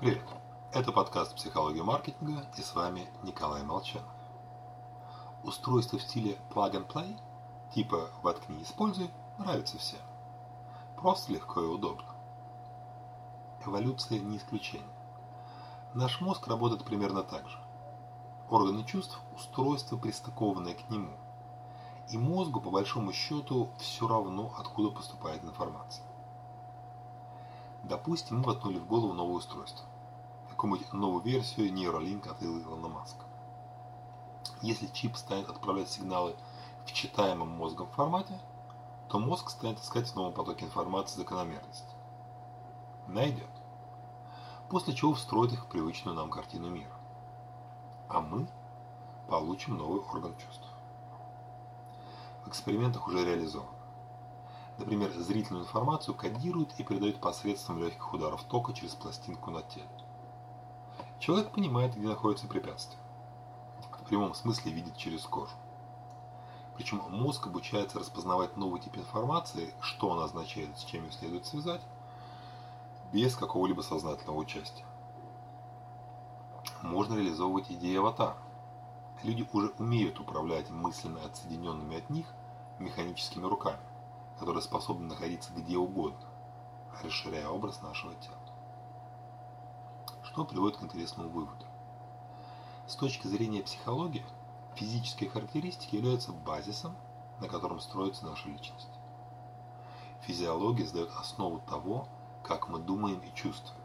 Привет! Это подкаст «Психология маркетинга» и с вами Николай Молчанов. Устройство в стиле plug and play, типа «воткни и используй» нравится всем. Просто легко и удобно. Эволюция не исключение. Наш мозг работает примерно так же. Органы чувств – устройство, пристыкованное к нему. И мозгу, по большому счету, все равно, откуда поступает информация. Допустим, мы воткнули в голову новое устройство. Какую-нибудь новую версию Neuralink от Илона Маска. Если чип станет отправлять сигналы в читаемом мозгом формате, то мозг станет искать в новом потоке информации закономерность. Найдет. После чего встроит их в привычную нам картину мира. А мы получим новый орган чувств. В экспериментах уже реализовано. Например, зрительную информацию кодируют и передают посредством легких ударов тока через пластинку на теле. Человек понимает, где находится препятствие. В прямом смысле видит через кожу. Причем мозг обучается распознавать новый тип информации, что она означает, с чем ее следует связать, без какого-либо сознательного участия. Можно реализовывать идеи аватара. Люди уже умеют управлять мысленно отсоединенными от них механическими руками которые способны находиться где угодно, расширяя образ нашего тела. Что приводит к интересному выводу. С точки зрения психологии, физические характеристики являются базисом, на котором строится наша личность. Физиология задает основу того, как мы думаем и чувствуем.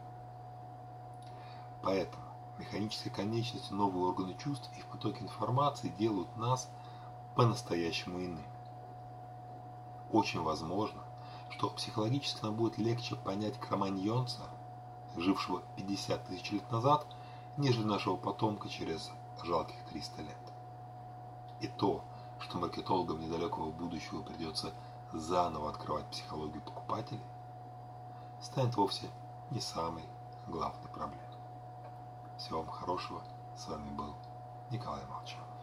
Поэтому механические конечности, новые органы чувств и в потоке информации делают нас по-настоящему иными очень возможно, что психологически нам будет легче понять кроманьонца, жившего 50 тысяч лет назад, нежели нашего потомка через жалких 300 лет. И то, что маркетологам недалекого будущего придется заново открывать психологию покупателей, станет вовсе не самой главной проблемой. Всего вам хорошего. С вами был Николай Молчанов.